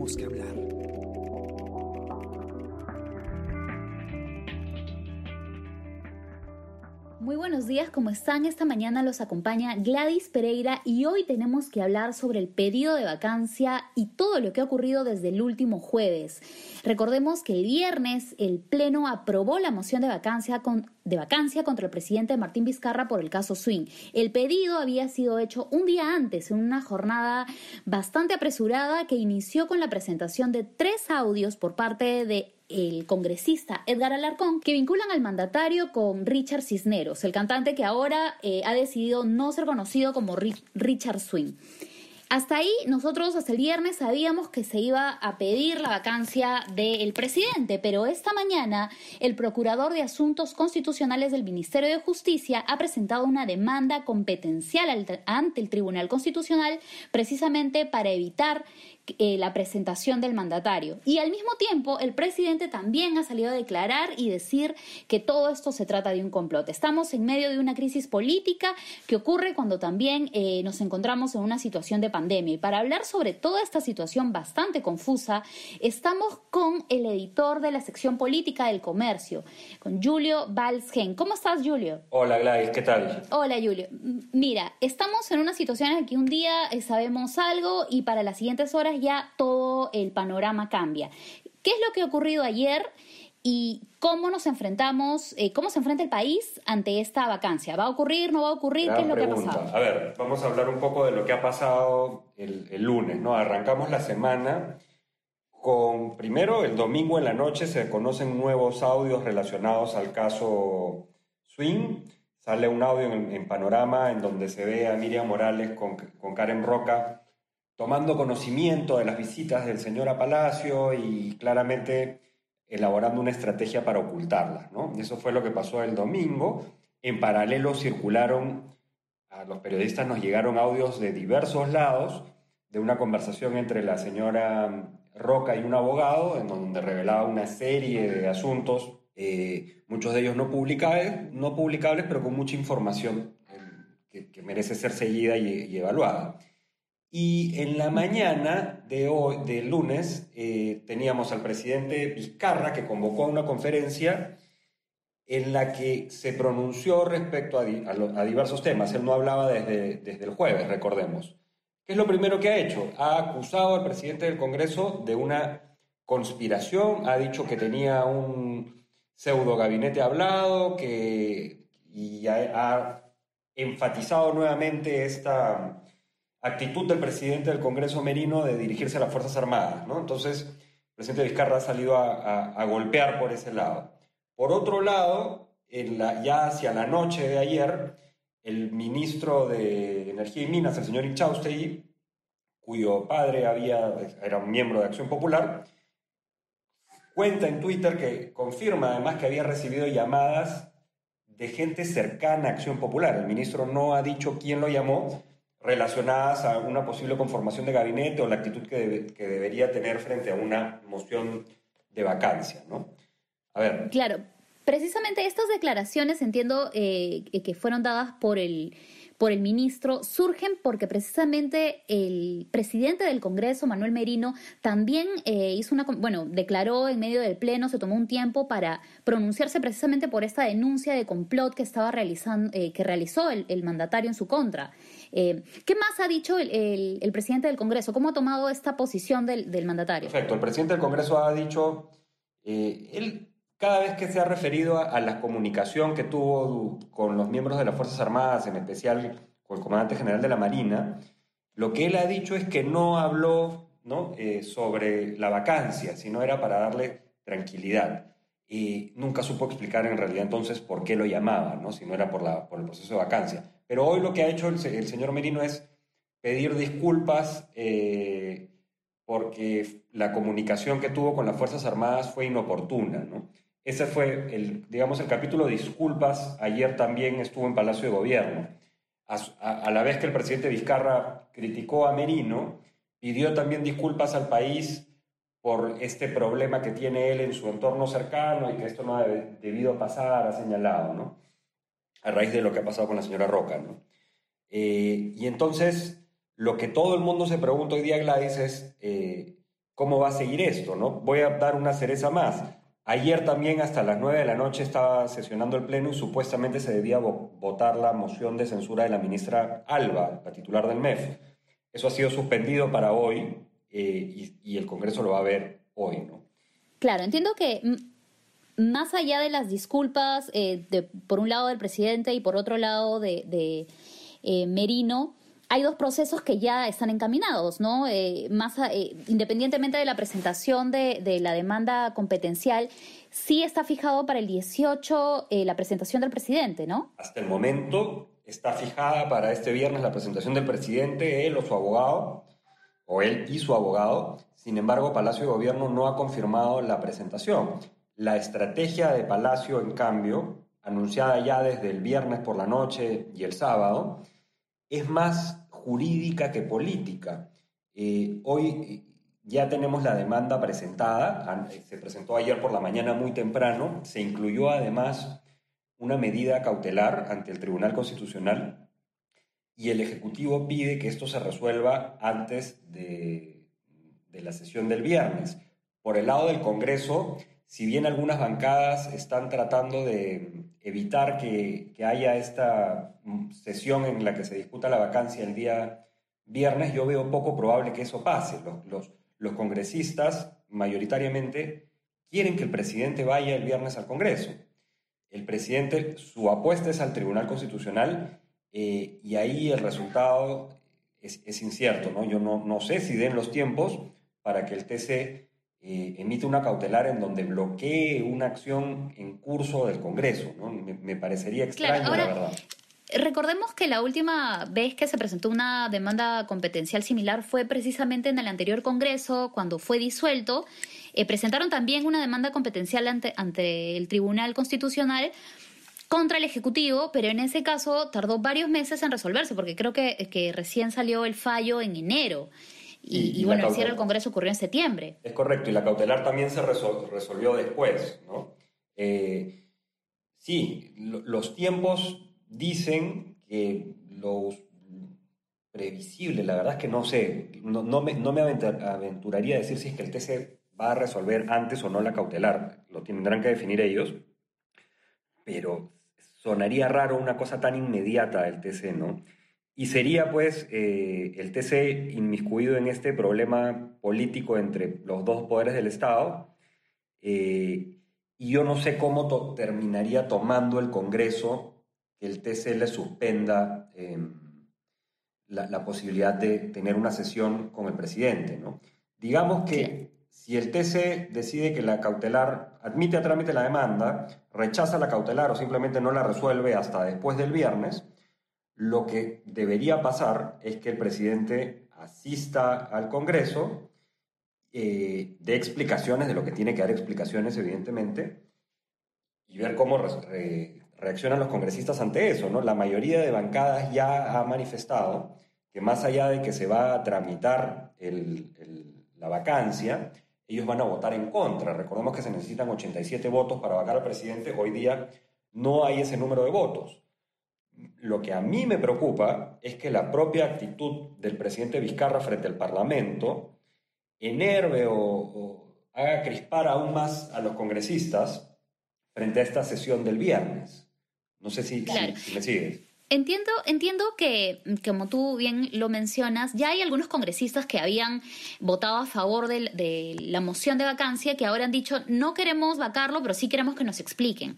tenemos que hablar. Días, ¿cómo están? Esta mañana los acompaña Gladys Pereira y hoy tenemos que hablar sobre el pedido de vacancia y todo lo que ha ocurrido desde el último jueves. Recordemos que el viernes el Pleno aprobó la moción de vacancia, de vacancia contra el presidente Martín Vizcarra por el caso Swing. El pedido había sido hecho un día antes, en una jornada bastante apresurada que inició con la presentación de tres audios por parte de el congresista Edgar Alarcón, que vinculan al mandatario con Richard Cisneros, el cantante que ahora eh, ha decidido no ser conocido como Richard Swing. Hasta ahí nosotros hasta el viernes sabíamos que se iba a pedir la vacancia del presidente, pero esta mañana el procurador de Asuntos Constitucionales del Ministerio de Justicia ha presentado una demanda competencial ante el Tribunal Constitucional precisamente para evitar eh, la presentación del mandatario. Y al mismo tiempo, el presidente también ha salido a declarar y decir que todo esto se trata de un complot. Estamos en medio de una crisis política que ocurre cuando también eh, nos encontramos en una situación de pandemia. Y para hablar sobre toda esta situación bastante confusa, estamos con el editor de la sección política del comercio, con Julio Valsgen. ¿Cómo estás, Julio? Hola, Gladys, ¿qué tal? Hola, Julio. Mira, estamos en una situación en la que un día eh, sabemos algo y para las siguientes horas ya todo el panorama cambia. ¿Qué es lo que ha ocurrido ayer y cómo nos enfrentamos, eh, cómo se enfrenta el país ante esta vacancia? ¿Va a ocurrir, no va a ocurrir? ¿Qué es lo que ha pasado? A ver, vamos a hablar un poco de lo que ha pasado el, el lunes, ¿no? Arrancamos la semana con, primero, el domingo en la noche se conocen nuevos audios relacionados al caso Swing. Sale un audio en, Panorama en donde se ve a Miriam Morales con, con Karen Roca tomando conocimiento de las visitas del señor a Palacio y claramente elaborando una estrategia para ocultarlas. ¿no? Eso fue lo que pasó el domingo. En paralelo circularon, a los periodistas nos llegaron audios de diversos lados de una conversación entre la señora Roca y un abogado, en donde revelaba una serie de asuntos, eh, muchos de ellos no publicables, no publicables, pero con mucha información eh, que, merece ser seguida y evaluada. Y en la mañana de hoy, del lunes, eh, teníamos al presidente Vizcarra que convocó a una conferencia en la que se pronunció respecto a, diversos temas. Él no hablaba desde, desde el jueves, recordemos. ¿Qué es lo primero que ha hecho? Ha acusado al presidente del Congreso de una conspiración, ha dicho que tenía un pseudo gabinete hablado, que, y ha enfatizado nuevamente esta actitud del presidente del Congreso Merino de dirigirse a las Fuerzas Armadas. ¿no? Entonces, el presidente Vizcarra ha salido a, golpear por ese lado. Por otro lado, ya hacia la noche de ayer, el ministro de Energía y Minas, el señor Inchaustegui, cuyo padre había, era un miembro de Acción Popular, cuenta en Twitter que confirma además que había recibido llamadas de gente cercana a Acción Popular. El ministro no ha dicho quién lo llamó, relacionadas a una posible conformación de gabinete o la actitud que, que debería tener frente a una moción de vacancia, ¿no? A ver. Claro, precisamente estas declaraciones entiendo eh, que fueron dadas por el por el ministro surgen porque precisamente el presidente del Congreso, Manuel Merino, también eh, hizo una, bueno, declaró en medio del Pleno, se tomó un tiempo para pronunciarse precisamente por esta denuncia de complot que estaba realizando, eh, que realizó el, mandatario en su contra. Eh, ¿Qué más ha dicho el, presidente del Congreso? ¿Cómo ha tomado esta posición del, del mandatario? Perfecto, el presidente del Congreso ha dicho, él cada vez que se ha referido a, la comunicación que tuvo con los miembros de las Fuerzas Armadas, en especial con el comandante general de la Marina, lo que él ha dicho es que no habló. Eh, sobre la vacancia, sino era para darle tranquilidad. Y nunca supo explicar en realidad entonces por qué lo llamaba, ¿no? si no era por, el proceso de vacancia. Pero hoy lo que ha hecho el, señor Merino es pedir disculpas eh, porque la comunicación que tuvo con las Fuerzas Armadas fue inoportuna. ¿no? Ese fue el, digamos, el capítulo de disculpas. Ayer también estuvo en Palacio de Gobierno. A, la vez que el presidente Vizcarra criticó a Merino, pidió también disculpas al país por este problema que tiene él en su entorno cercano y que esto no ha debido pasar, ha señalado, ¿no? A raíz de lo que ha pasado con la señora Roca, ¿no? Eh, y entonces, lo que todo el mundo se pregunta hoy día, Gladys, es eh, ¿cómo va a seguir esto? ¿no? Voy a dar una cereza más. Ayer también hasta las 9 de la noche estaba sesionando el Pleno y supuestamente se debía votar la moción de censura de la ministra Alba, la titular del MEF. Eso ha sido suspendido para hoy eh, y, el Congreso lo va a ver hoy, ¿no? Claro, entiendo que más allá de las disculpas, eh, de, por un lado del presidente y por otro lado de, eh, Merino, hay dos procesos que ya están encaminados, ¿no? más independientemente de la presentación de, la demanda competencial, sí está fijado para el 18 la presentación del presidente, ¿no? Hasta el momento está fijada para este viernes la presentación del presidente, él o su abogado o él y su abogado. Sin embargo, Palacio de Gobierno no ha confirmado la presentación. La estrategia de Palacio, en cambio, anunciada ya desde el viernes por la noche y el sábado, es más jurídica que política. Eh, hoy eh, ya tenemos la demanda presentada, se presentó ayer por la mañana muy temprano, se incluyó además una medida cautelar ante el Tribunal Constitucional y el Ejecutivo pide que esto se resuelva antes de, la sesión del viernes. Por el lado del Congreso, si bien algunas bancadas están tratando de evitar que, haya esta sesión en la que se discuta la vacancia el día viernes, yo veo poco probable que eso pase. Los, los, congresistas mayoritariamente quieren que el presidente vaya el viernes al Congreso. El presidente, su apuesta es al Tribunal Constitucional eh, y ahí el resultado es, incierto, ¿no? Yo no, no, sé si den los tiempos para que el TC eh, emita una cautelar en donde bloquee una acción en curso del Congreso, ¿no? Me, parecería extraño, la verdad. Recordemos que la última vez que se presentó una demanda competencial similar fue precisamente en el anterior Congreso, cuando fue disuelto. Eh, presentaron también una demanda competencial ante, ante el Tribunal Constitucional contra el Ejecutivo, pero en ese caso tardó varios meses en resolverse, porque creo que, que recién salió el fallo en enero. Y, bueno, el cierre del Congreso ocurrió en septiembre. Es correcto, y la cautelar también se resolvió después, ¿no? Eh, sí, los tiempos dicen que lo previsible, la verdad es que no sé, no, no, me, no me aventuraría a decir si es que el TC va a resolver antes o no la cautelar, lo tendrán que definir ellos, pero sonaría raro una cosa tan inmediata del TC, ¿no? Y sería pues eh, el TC inmiscuido en este problema político entre los dos poderes del Estado. Eh, y yo no sé cómo terminaría tomando el Congreso que el TC le suspenda em, la, posibilidad de tener una sesión con el presidente, ¿no? Digamos que si el TC decide que la cautelar admite a trámite la demanda, rechaza la cautelar o simplemente no la resuelve hasta después del viernes, lo que debería pasar es que el presidente asista al Congreso, eh, dé explicaciones de lo que tiene que dar explicaciones, evidentemente, y ver cómo reaccionan los congresistas ante eso. ¿no? La mayoría de bancadas ya ha manifestado que más allá de que se va a tramitar la vacancia, ellos van a votar en contra. Recordemos que se necesitan 87 votos para vacar al presidente. Hoy día no hay ese número de votos. Lo que a mí me preocupa es que la propia actitud del presidente Vizcarra frente al Parlamento enerve o, haga crispar aún más a los congresistas frente a esta sesión del viernes. No sé si, si me sigues. Entiendo, entiendo que, como tú bien lo mencionas, ya hay algunos congresistas que habían votado a favor de, la moción de vacancia que ahora han dicho no queremos vacarlo, pero sí queremos que nos expliquen.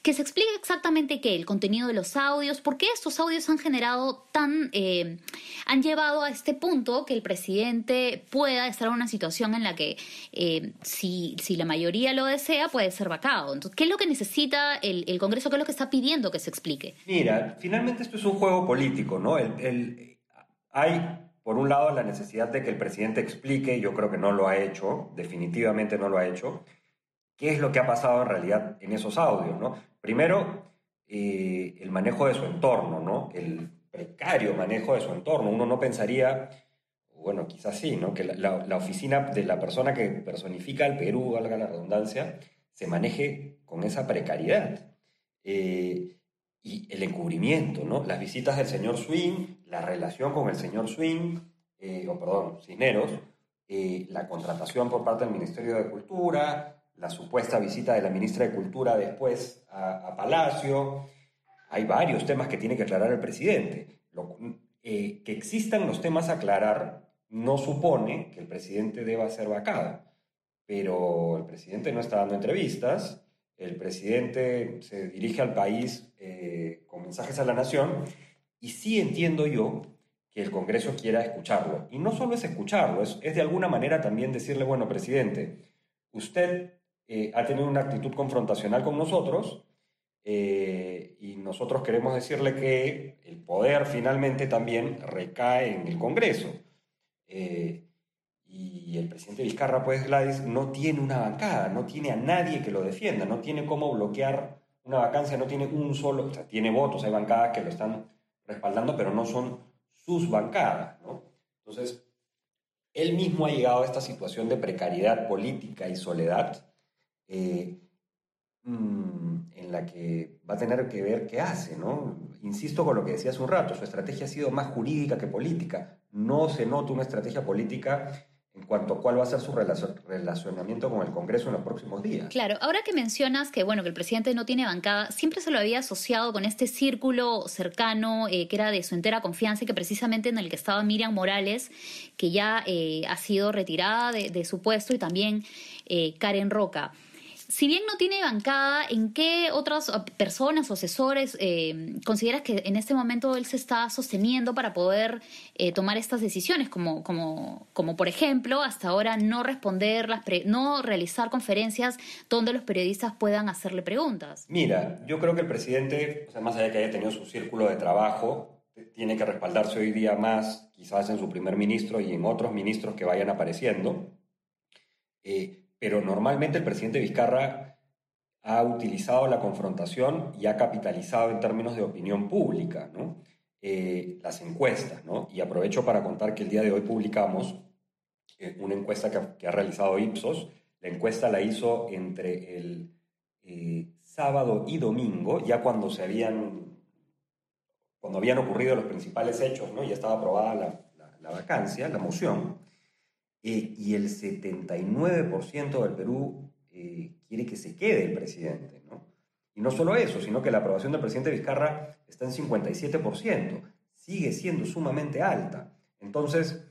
Que se explique exactamente qué, el contenido de los audios, por qué estos audios han generado tan, eh, han llevado a este punto que el presidente pueda estar en una situación en la que eh, si, si la mayoría lo desea puede ser vacado. Entonces, ¿qué es lo que necesita el, el Congreso? ¿Qué es lo que está pidiendo que se explique? Mira, finalmente esto es un juego político, ¿no? El, hay, por un lado, la necesidad de que el presidente explique, yo creo que no lo ha hecho, definitivamente no lo ha hecho, qué es lo que ha pasado en realidad en esos audios, ¿no? Primero, eh, el manejo de su entorno, ¿no? El precario manejo de su entorno. Uno no pensaría, bueno, quizás sí, ¿no? Que la, oficina de la persona que personifica al Perú, valga la redundancia, se maneje con esa precariedad. Eh, y el encubrimiento, ¿no? Las visitas del señor Swing, la relación con el señor Swing, eh, o perdón, Cisneros, eh, la contratación por parte del Ministerio de Cultura, la supuesta visita de la ministra de Cultura después a, Palacio. Hay varios temas que tiene que aclarar el presidente. Eh, que existan los temas a aclarar no supone que el presidente deba ser vacado, pero el presidente no está dando entrevistas, el presidente se dirige al país eh, con mensajes a la nación y sí entiendo yo que el Congreso quiera escucharlo. Y no solo es escucharlo, es, de alguna manera también decirle, bueno, presidente, usted eh, ha tenido una actitud confrontacional con nosotros eh, y nosotros queremos decirle que el poder finalmente también recae en el Congreso. Y el presidente Vizcarra, pues Gladys, no tiene una bancada, no tiene a nadie que lo defienda, no tiene cómo bloquear una vacancia, no tiene un solo, o sea, tiene votos, hay bancadas que lo están respaldando, pero no son sus bancadas, ¿no? Entonces, él mismo ha llegado a esta situación de precariedad política y soledad, eh, mm, en la que va a tener que ver qué hace, ¿no? Insisto con lo que decía hace un rato, su estrategia ha sido más jurídica que política. No se nota una estrategia política en cuanto a cuál va a ser su relacionamiento con el Congreso en los próximos días. Claro, ahora que mencionas que bueno que el presidente no tiene bancada, siempre se lo había asociado con este círculo cercano eh, que era de su entera confianza y que precisamente en el que estaba Miriam Morales, que ya eh, ha sido retirada de, su puesto, y también eh, Karen Roca si bien no tiene bancada, ¿en qué otras personas o asesores eh, consideras que en este momento él se está sosteniendo para poder eh, tomar estas decisiones? Como, como, como por ejemplo, hasta ahora no responder, las no realizar conferencias donde los periodistas puedan hacerle preguntas. Mira, yo creo que el presidente, o sea, más allá de que haya tenido su círculo de trabajo, tiene que respaldarse hoy día más, quizás en su primer ministro y en otros ministros que vayan apareciendo. Eh, pero normalmente el presidente Vizcarra ha utilizado la confrontación y ha capitalizado en términos de opinión pública, ¿no? Eh, las encuestas, ¿no? Y aprovecho para contar que el día de hoy publicamos eh, una encuesta que ha, realizado Ipsos. La encuesta la hizo entre el eh, sábado y domingo, ya cuando se habían, cuando habían ocurrido los principales hechos, ¿no? Ya estaba aprobada la, la vacancia, la moción. Eh, y el 79% del Perú eh, quiere que se quede el presidente. ¿no? Y no solo eso, sino que la aprobación del presidente Vizcarra está en 57%, sigue siendo sumamente alta. Entonces,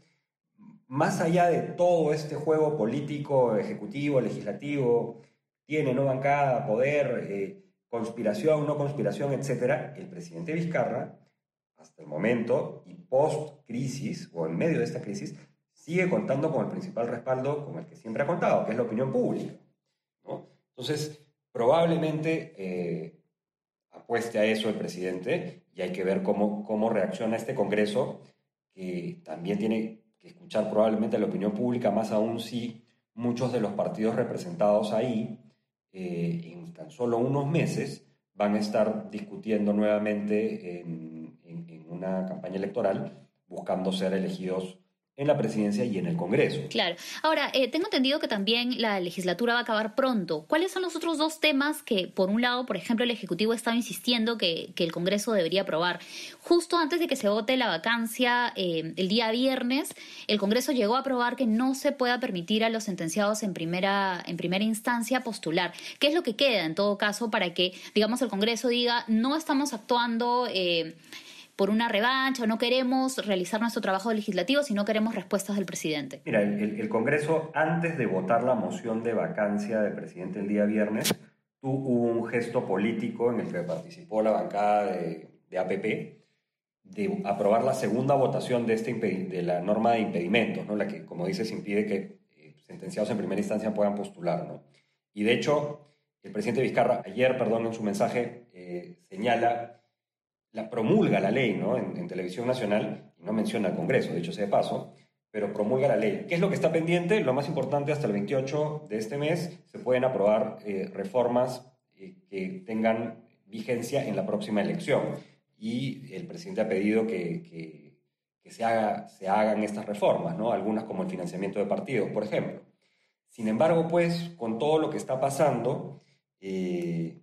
más allá de todo este juego político, ejecutivo, legislativo, tiene no bancada, poder, eh, conspiración, no conspiración, etc., el presidente Vizcarra, hasta el momento y post crisis o en medio de esta crisis, sigue contando con el principal respaldo con el que siempre ha contado, que es la opinión pública. Entonces, probablemente eh, apueste a eso el presidente y hay que ver cómo, cómo reacciona este Congreso, que también tiene que escuchar probablemente la opinión pública, más aún si muchos de los partidos representados ahí, eh, en tan solo unos meses, van a estar discutiendo nuevamente en, en una campaña electoral buscando ser elegidos en la presidencia y en el Congreso. Claro. Ahora, eh, tengo entendido que también la legislatura va a acabar pronto. ¿Cuáles son los otros dos temas que, por un lado, por ejemplo, el Ejecutivo estaba insistiendo que, el Congreso debería aprobar? Justo antes de que se vote la vacancia eh, el día viernes, el Congreso llegó a aprobar que no se pueda permitir a los sentenciados en primera, en primera instancia postular. ¿Qué es lo que queda, en todo caso, para que, digamos, el Congreso diga, no estamos actuando... Eh, por una revancha o no queremos realizar nuestro trabajo legislativo, sino queremos respuestas del presidente. Mira, el, Congreso, antes de votar la moción de vacancia del presidente el día viernes, tuvo un gesto político en el que participó la bancada de, APP de aprobar la segunda votación de, este de la norma de impedimentos, ¿no? la que, como dices, impide que eh, sentenciados en primera instancia puedan postular. ¿no? Y de hecho, el presidente Vizcarra ayer, perdón, en su mensaje eh, señala la promulga la ley ¿no? en, televisión nacional, y no menciona al Congreso, de hecho sea de paso, pero promulga la ley. ¿Qué es lo que está pendiente? Lo más importante, hasta el 28 de este mes se pueden aprobar eh, reformas eh, que tengan vigencia en la próxima elección. Y el presidente ha pedido que, se, haga, se hagan estas reformas, ¿no? algunas como el financiamiento de partidos, por ejemplo. Sin embargo, pues, con todo lo que está pasando, eh,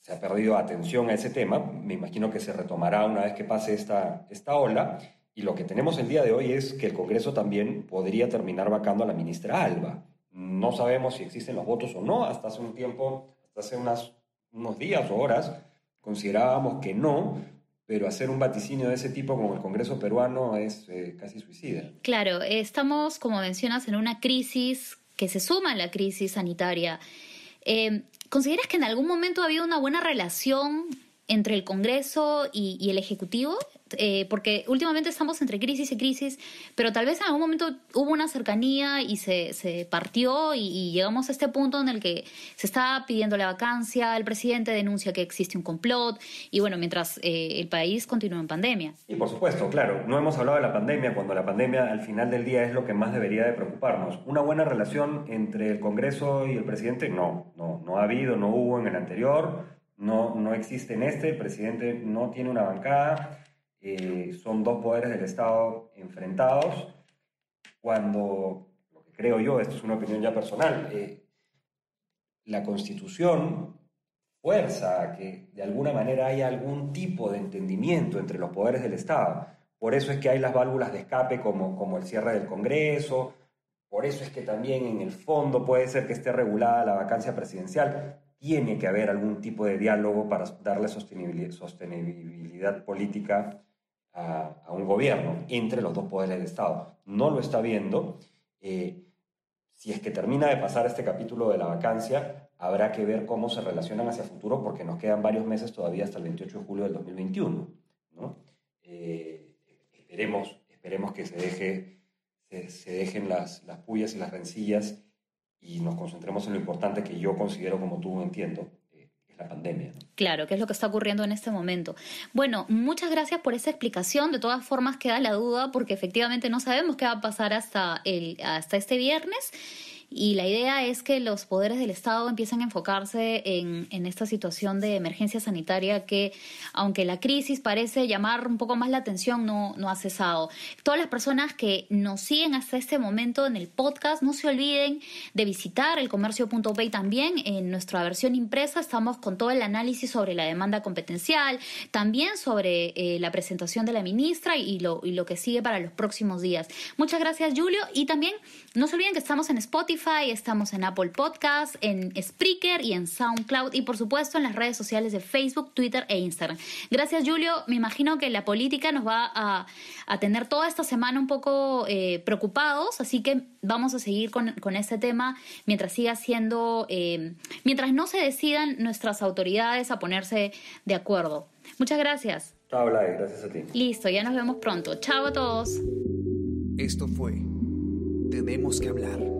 se ha perdido atención a ese tema. Me imagino que se retomará una vez que pase esta, esta ola. Y lo que tenemos el día de hoy es que el Congreso también podría terminar vacando a la ministra Alba. No sabemos si existen los votos o no. Hasta hace un tiempo, hasta hace unas, unos días o horas, considerábamos que no, pero hacer un vaticinio de ese tipo como el Congreso peruano es eh, casi suicida. Claro, estamos, como mencionas, en una crisis que se suma a la crisis sanitaria. Eh, ¿Consideras que en algún momento ha habido una buena relación entre el Congreso y, el Ejecutivo? Eh, porque últimamente estamos entre crisis y crisis, pero tal vez en algún momento hubo una cercanía y se, se partió y, llegamos a este punto en el que se está pidiendo la vacancia, el presidente denuncia que existe un complot y bueno, mientras eh, el país continúa en pandemia. Y por supuesto, claro, no hemos hablado de la pandemia cuando la pandemia al final del día es lo que más debería de preocuparnos. ¿Una buena relación entre el Congreso y el presidente? No, no, no ha habido, no hubo en el anterior no, no existe en este, el presidente no tiene una bancada, eh, son dos poderes del Estado enfrentados, cuando, lo que creo yo, esto es una opinión ya personal, eh, la Constitución fuerza que de alguna manera haya algún tipo de entendimiento entre los poderes del Estado. Por eso es que hay las válvulas de escape como, como el cierre del Congreso, por eso es que también en el fondo puede ser que esté regulada la vacancia presidencial tiene que haber algún tipo de diálogo para darle sostenibilidad, política a, un gobierno entre los dos poderes del Estado. No lo está viendo. Eh, si es que termina de pasar este capítulo de la vacancia, habrá que ver cómo se relacionan hacia futuro porque nos quedan varios meses todavía hasta el 28 de julio del 2021. Eh, esperemos, esperemos que se, dejen las, las pullas y las rencillas y nos concentremos en lo importante que yo considero, como tú entiendo, eh, la pandemia. Claro, que es lo que está ocurriendo en este momento. Bueno, muchas gracias por esa explicación. De todas formas, queda la duda porque efectivamente no sabemos qué va a pasar hasta, el, hasta este viernes. Y la idea es que los poderes del Estado empiecen a enfocarse en, en, esta situación de emergencia sanitaria que, aunque la crisis parece llamar un poco más la atención, no, no ha cesado. Todas las personas que nos siguen hasta este momento en el podcast, no se olviden de visitar el comercio.pay también. En nuestra versión impresa estamos con todo el análisis sobre la demanda competencial, también sobre eh, la presentación de la ministra y lo, y lo que sigue para los próximos días. Muchas gracias, Julio. Y también no se olviden que estamos en Spotify estamos en Apple Podcast, en Spreaker y en SoundCloud y por supuesto en las redes sociales de Facebook, Twitter e Instagram. Gracias Julio, me imagino que la política nos va a, tener toda esta semana un poco eh, preocupados, así que vamos a seguir con, este tema mientras siga siendo, eh, mientras no se decidan nuestras autoridades a ponerse de acuerdo. Muchas gracias. Chao, Lai, gracias a ti. Listo, ya nos vemos pronto. Chao a todos. Esto fue Tenemos que hablar